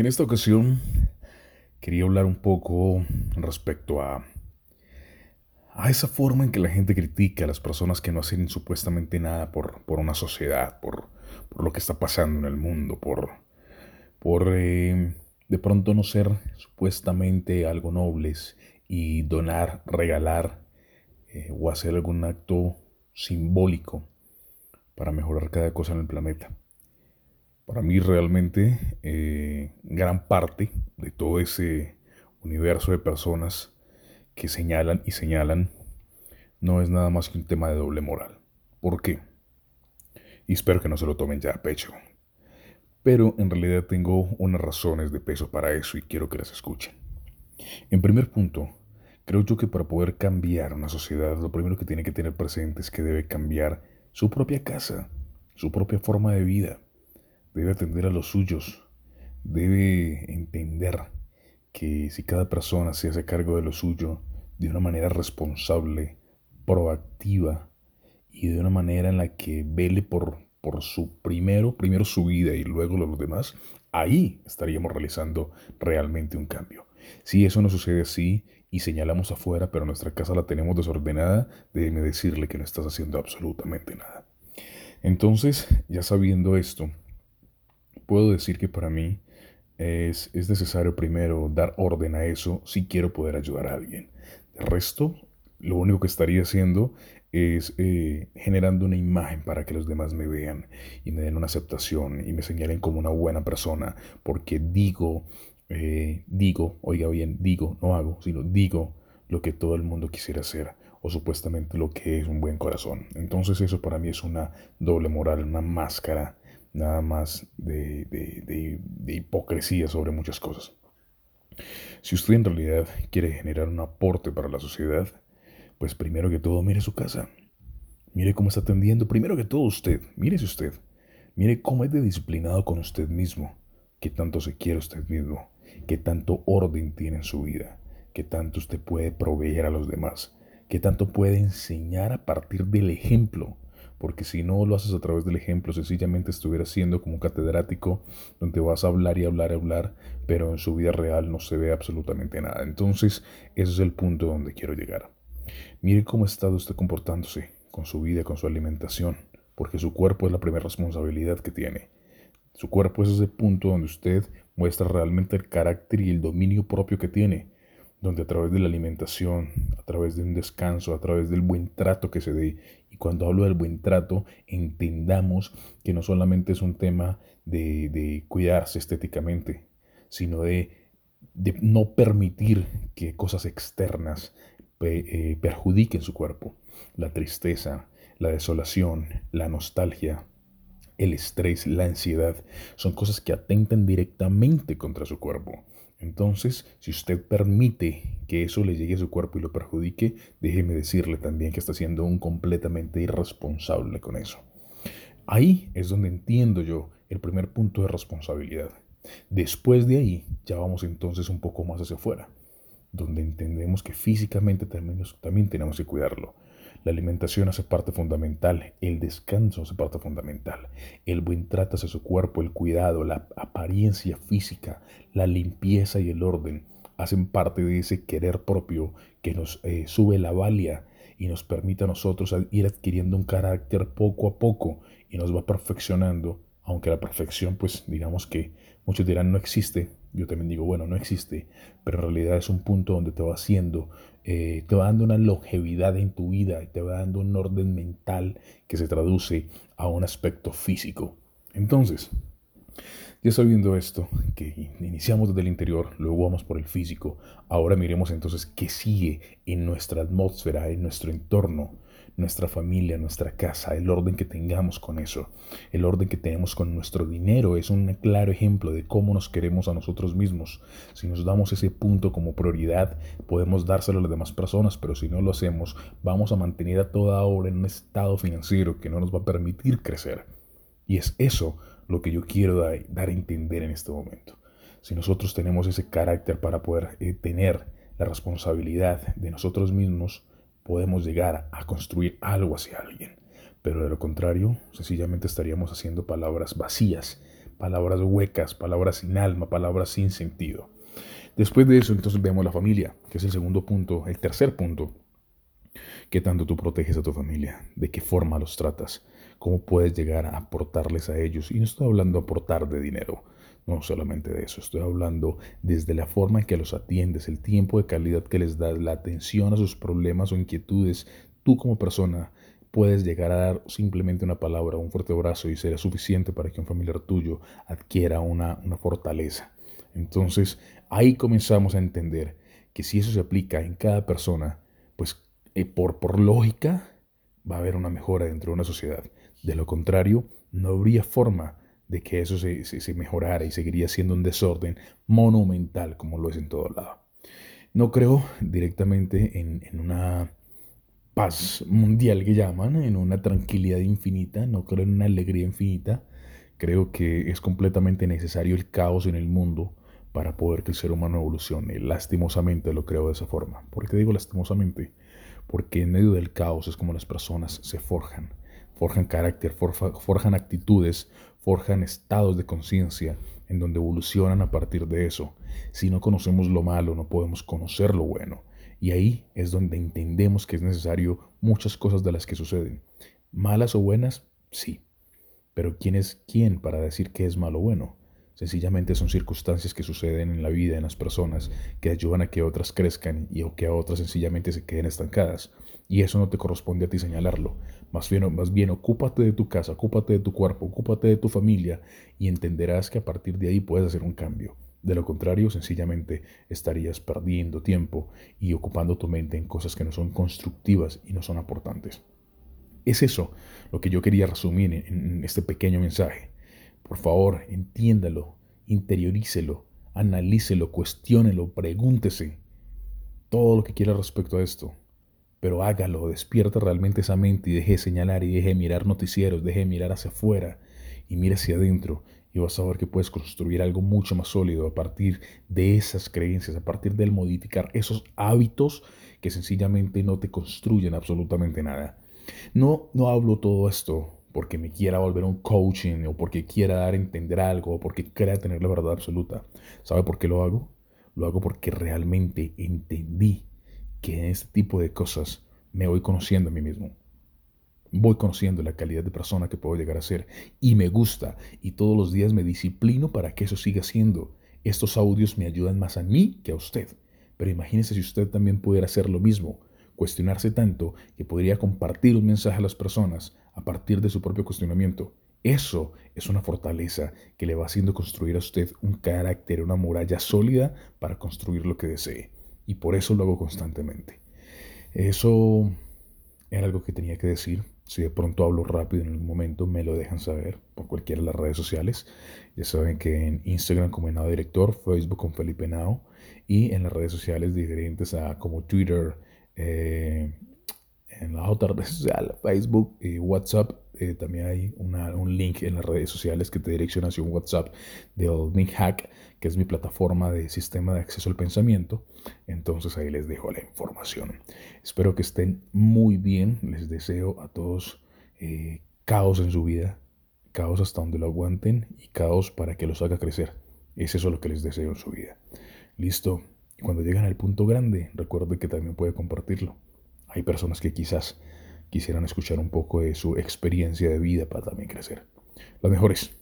en esta ocasión quería hablar un poco respecto a, a esa forma en que la gente critica a las personas que no hacen supuestamente nada por, por una sociedad, por, por, lo que está pasando en el mundo, por, por eh, de pronto no ser supuestamente algo nobles y donar, regalar eh, o hacer algún acto simbólico para mejorar cada cosa en el planeta. Para mí realmente eh, gran parte de todo ese universo de personas que señalan y señalan no es nada más que un tema de doble moral. ¿Por qué? Y espero que no se lo tomen ya a pecho. Pero en realidad tengo unas razones de peso para eso y quiero que las escuchen. En primer punto, creo yo que para poder cambiar una sociedad, lo primero que tiene que tener presente es que debe cambiar su propia casa, su propia forma de vida debe atender a los suyos, debe entender que si cada persona se hace cargo de lo suyo de una manera responsable, proactiva y de una manera en la que vele por, por su primero, primero su vida y luego los demás, ahí estaríamos realizando realmente un cambio. Si eso no sucede así y señalamos afuera, pero nuestra casa la tenemos desordenada, déjeme decirle que no estás haciendo absolutamente nada. Entonces, ya sabiendo esto, puedo decir que para mí es, necesario primero dar orden a eso si quiero poder ayudar a alguien. De resto, lo único que estaría haciendo es eh, generando una imagen para que los demás me vean y me den una aceptación y me señalen como una buena persona, porque digo, eh, digo, oiga bien, digo, no hago, sino digo lo que todo el mundo quisiera hacer o supuestamente lo que es un buen corazón. Entonces eso para mí es una doble moral, una máscara nada más de, hipocresía sobre muchas cosas. Si usted en realidad quiere generar un aporte para la sociedad, pues primero que todo mire su casa. Mire cómo está atendiendo. Primero que todo usted, mírese usted. Mire cómo es de disciplinado con usted mismo. Qué tanto se quiere usted mismo. Qué tanto orden tiene en su vida. Qué tanto usted puede proveer a los demás. Qué tanto puede enseñar a partir del ejemplo porque si no lo haces a través del ejemplo, sencillamente estuvieras siendo como un catedrático donde vas a hablar y hablar y hablar, pero en su vida real no se ve absolutamente nada. Entonces, ese es el punto donde quiero llegar. Mire cómo ha estado usted comportándose con su vida, con su alimentación, porque su cuerpo es la primera responsabilidad que tiene. Su cuerpo es ese punto donde usted muestra realmente el carácter y el dominio propio que tiene donde a través de la alimentación, a través de un descanso, a través del buen trato que se dé, y cuando hablo del buen trato, entendamos que no solamente es un tema de, cuidarse estéticamente, sino de, no permitir que cosas externas eh, perjudiquen su cuerpo. La tristeza, la desolación, la nostalgia, el estrés, la ansiedad, son cosas que atentan directamente contra su cuerpo. Entonces, si usted permite que eso le llegue a su cuerpo y lo perjudique, déjeme decirle también que está siendo un completamente irresponsable con eso. Ahí es donde entiendo yo el primer punto de responsabilidad. Después de ahí, ya vamos entonces un poco más hacia afuera, donde entendemos que físicamente también, también tenemos que cuidarlo. La alimentación hace parte fundamental, el descanso hace parte fundamental, el buen trato hacia su cuerpo, el cuidado, la apariencia física, la limpieza y el orden hacen parte de ese querer propio que nos eh, sube la valia y nos permite a nosotros ir adquiriendo un carácter poco a poco y nos va perfeccionando, aunque la perfección pues digamos que muchos dirán no existe, yo también digo, bueno, no existe, pero en realidad es un punto donde te va haciendo, eh, te va dando una longevidad en tu vida te va dando un orden mental que se traduce a un aspecto físico. Entonces, ya sabiendo esto, que iniciamos desde el interior, luego vamos por el físico, ahora miremos entonces qué sigue en nuestra atmósfera, en nuestro entorno, nuestra familia, nuestra casa, el orden que tengamos con eso, el orden que tenemos con nuestro dinero es un claro ejemplo de cómo nos queremos a nosotros mismos. Si nos damos ese punto como prioridad, podemos dárselo a las demás personas, pero si no lo hacemos, vamos a mantener a toda hora en un estado financiero que no nos va a permitir crecer. Y es eso lo que yo quiero dar, a entender en este momento. Si nosotros tenemos ese carácter para poder eh, tener la responsabilidad de nosotros mismos, podemos llegar a construir algo hacia alguien. Pero de lo contrario, sencillamente estaríamos haciendo palabras vacías, palabras huecas, palabras sin alma, palabras sin sentido. Después de eso, entonces vemos la familia, que es el segundo punto, el tercer punto. ¿Qué tanto tú proteges a tu familia? ¿De qué forma los tratas? ¿Cómo puedes llegar a aportarles a ellos? Y no estoy hablando de aportar de dinero, no solamente de eso, estoy hablando desde la forma en que los atiendes, el tiempo de calidad que les das, la atención a sus problemas o inquietudes. Tú como persona puedes llegar a dar simplemente una palabra, un fuerte abrazo y será suficiente para que un familiar tuyo adquiera una, una fortaleza. Entonces ahí comenzamos a entender que si eso se aplica en cada persona, pues eh, por, por lógica va a haber una mejora dentro de una sociedad. De lo contrario, no habría forma de que eso se, se, mejorara y seguiría siendo un desorden monumental como lo es en todo lado. No creo directamente en, en una paz mundial que llaman, en una tranquilidad infinita, no creo en una alegría infinita. Creo que es completamente necesario el caos en el mundo para poder que el ser humano evolucione. Lastimosamente lo creo de esa forma. ¿Por qué digo lastimosamente? Porque en medio del caos es como las personas se forjan. Forjan carácter, forjan actitudes, forjan estados de conciencia en donde evolucionan a partir de eso. Si no conocemos lo malo, no podemos conocer lo bueno. Y ahí es donde entendemos que es necesario muchas cosas de las que suceden. Malas o buenas, sí. Pero ¿quién es quién para decir qué es malo o bueno? Sencillamente son circunstancias que suceden en la vida, en las personas, que ayudan a que otras crezcan y o que a otras sencillamente se queden estancadas. Y eso no te corresponde a ti señalarlo. Más bien, más bien, ocúpate de tu casa, ocúpate de tu cuerpo, ocúpate de tu familia y entenderás que a partir de ahí puedes hacer un cambio. De lo contrario, sencillamente estarías perdiendo tiempo y ocupando tu mente en cosas que no son constructivas y no son aportantes. Es eso lo que yo quería resumir en este pequeño mensaje. Por favor, entiéndalo, interiorícelo, analícelo, cuestiónelo, pregúntese todo lo que quiera respecto a esto. Pero hágalo, despierta realmente esa mente y deje de señalar y deje de mirar noticieros, deje de mirar hacia afuera y mire hacia adentro y vas a ver que puedes construir algo mucho más sólido a partir de esas creencias, a partir del modificar esos hábitos que sencillamente no te construyen absolutamente nada. No, no hablo todo esto porque me quiera volver un coaching o porque quiera dar a entender algo o porque quiera tener la verdad absoluta. ¿Sabe por qué lo hago? Lo hago porque realmente entendí que en este tipo de cosas me voy conociendo a mí mismo. Voy conociendo la calidad de persona que puedo llegar a ser y me gusta y todos los días me disciplino para que eso siga siendo. Estos audios me ayudan más a mí que a usted. Pero imagínese si usted también pudiera hacer lo mismo, cuestionarse tanto que podría compartir un mensaje a las personas a partir de su propio cuestionamiento. Eso es una fortaleza que le va haciendo construir a usted un carácter, una muralla sólida para construir lo que desee. Y por eso lo hago constantemente. Eso era algo que tenía que decir. Si de pronto hablo rápido en algún momento, me lo dejan saber por cualquiera de las redes sociales. Ya saben que en Instagram como Nao Director, Facebook con Felipe Nao y en las redes sociales diferentes a como Twitter, eh, en la otra red social, Facebook y WhatsApp. Eh, también hay un link en las redes sociales que te direcciona hacia un WhatsApp del Nick Hack, que es mi plataforma de sistema de acceso al pensamiento. Entonces ahí les dejo la información. Espero que estén muy bien. Les deseo a todos eh, caos en su vida, caos hasta donde lo aguanten y caos para que los haga crecer. Es eso lo que les deseo en su vida. Listo. Y cuando lleguen al punto grande, recuerde que también puede compartirlo. Hay personas que quizás quisieran escuchar un poco de su experiencia de vida para también crecer. Las mejores.